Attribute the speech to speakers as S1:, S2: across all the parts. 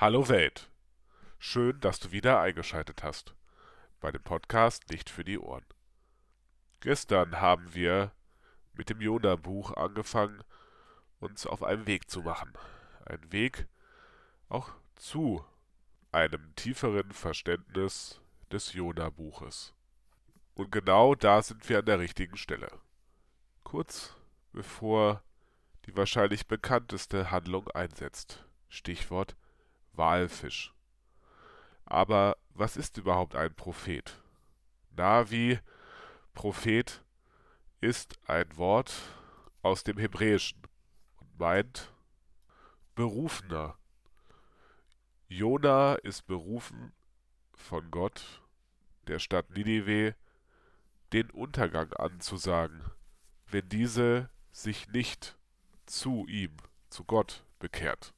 S1: Hallo Welt. Schön, dass du wieder eingeschaltet hast. Bei dem Podcast nicht für die Ohren. Gestern haben wir mit dem Jona-Buch angefangen, uns auf einen Weg zu machen. Ein Weg auch zu einem tieferen Verständnis des Jona-Buches. Und genau da sind wir an der richtigen Stelle. Kurz bevor die wahrscheinlich bekannteste Handlung einsetzt. Stichwort Walfisch. Aber was ist überhaupt ein Prophet? Navi, Prophet, ist ein Wort aus dem Hebräischen und meint Berufener. Jona ist berufen von Gott, der Stadt Ninive, den Untergang anzusagen, wenn diese sich nicht zu ihm, zu Gott bekehrt.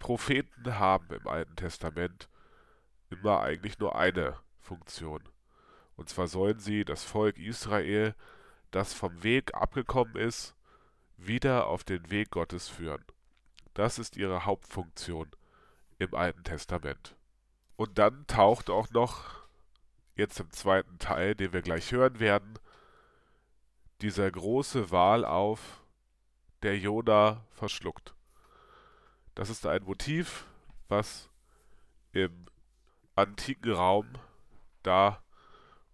S1: Propheten haben im Alten Testament immer eigentlich nur eine Funktion. Und zwar sollen sie das Volk Israel, das vom Weg abgekommen ist, wieder auf den Weg Gottes führen. Das ist ihre Hauptfunktion im Alten Testament. Und dann taucht auch noch, jetzt im zweiten Teil, den wir gleich hören werden, dieser große Wal auf, der Jona verschluckt. Das ist ein Motiv, was im antiken Raum, da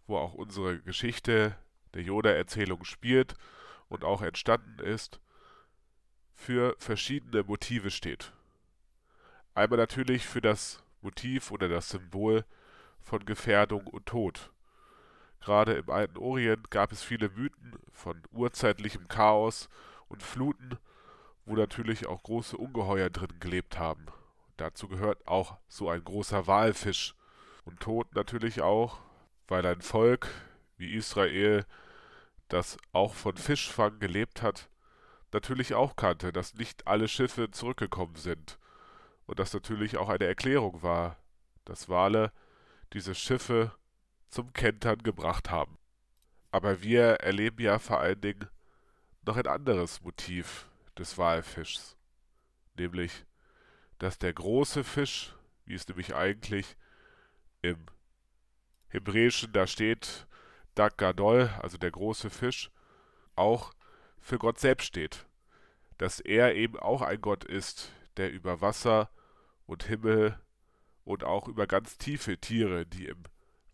S1: wo auch unsere Geschichte der Yoda-Erzählung spielt und auch entstanden ist, für verschiedene Motive steht. Einmal natürlich für das Motiv oder das Symbol von Gefährdung und Tod. Gerade im alten Orient gab es viele Mythen von urzeitlichem Chaos und Fluten wo natürlich auch große Ungeheuer drin gelebt haben. Dazu gehört auch so ein großer Walfisch. Und Tod natürlich auch, weil ein Volk wie Israel, das auch von Fischfang gelebt hat, natürlich auch kannte, dass nicht alle Schiffe zurückgekommen sind. Und das natürlich auch eine Erklärung war, dass Wale diese Schiffe zum Kentern gebracht haben. Aber wir erleben ja vor allen Dingen noch ein anderes Motiv des Walfischs, nämlich, dass der große Fisch, wie es nämlich eigentlich im Hebräischen da steht, Dag Gadol, also der große Fisch, auch für Gott selbst steht, dass er eben auch ein Gott ist, der über Wasser und Himmel und auch über ganz tiefe Tiere, die im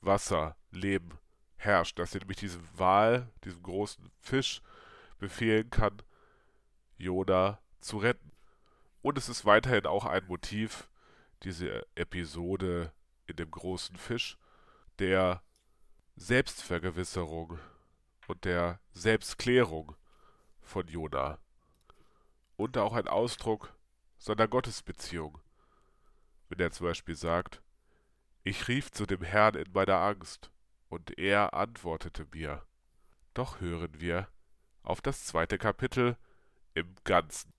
S1: Wasser leben, herrscht, dass er nämlich diesem Wal, diesem großen Fisch, befehlen kann, Yoda zu retten. Und es ist weiterhin auch ein Motiv, diese Episode in dem großen Fisch, der Selbstvergewisserung und der Selbstklärung von Jona. Und auch ein Ausdruck seiner Gottesbeziehung. Wenn er zum Beispiel sagt, ich rief zu dem Herrn in meiner Angst, und er antwortete mir. Doch hören wir auf das zweite Kapitel im Ganzen.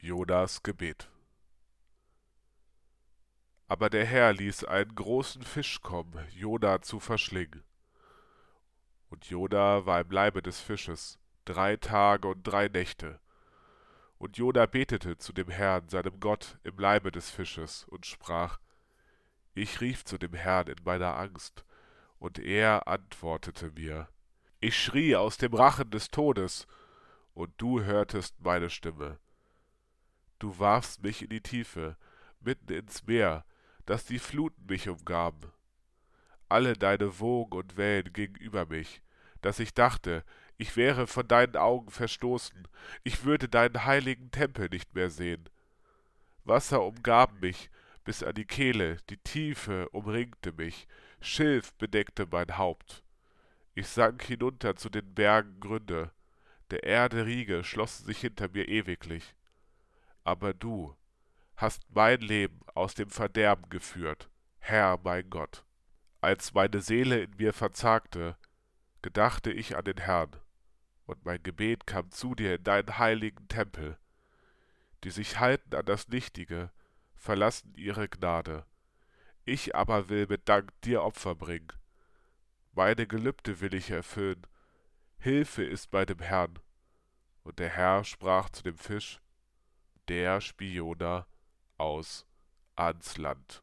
S1: Jonas Gebet. Aber der Herr ließ einen großen Fisch kommen, Jona zu verschlingen. Und Jona war im Leibe des Fisches drei Tage und drei Nächte. Und Jona betete zu dem Herrn, seinem Gott, im Leibe des Fisches und sprach: Ich rief zu dem Herrn in meiner Angst, und er antwortete mir. Ich schrie aus dem Rachen des Todes, und du hörtest meine Stimme. Du warfst mich in die Tiefe, mitten ins Meer, dass die Fluten mich umgaben. Alle deine Wogen und Wellen gingen über mich, dass ich dachte, ich wäre von deinen Augen verstoßen, ich würde deinen heiligen Tempel nicht mehr sehen. Wasser umgaben mich bis an die Kehle, die Tiefe umringte mich, Schilf bedeckte mein Haupt. Ich sank hinunter zu den Bergen Gründe, der Erde Riegel schlossen sich hinter mir ewiglich. Aber du hast mein Leben aus dem Verderben geführt, Herr mein Gott. Als meine Seele in mir verzagte, gedachte ich an den Herrn, und mein Gebet kam zu dir in deinen heiligen Tempel. Die sich halten an das Nichtige, verlassen ihre Gnade. Ich aber will mit Dank dir Opfer bringen. Meine Gelübde will ich erfüllen, Hilfe ist bei dem Herrn. Und der Herr sprach zu dem Fisch, der spie Jona aus ans Land.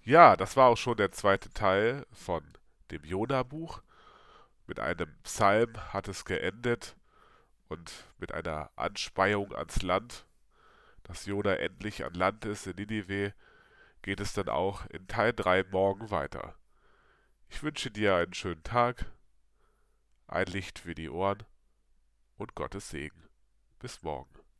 S1: Ja, das war auch schon der zweite Teil von dem Jona-Buch. Mit einem Psalm hat es geendet und mit einer Anspeiung ans Land, dass Jona endlich an Land ist in Ninive, geht es dann auch in Teil 3 morgen weiter. Ich wünsche dir einen schönen Tag, ein Licht für die Ohren und Gottes Segen. Bis morgen.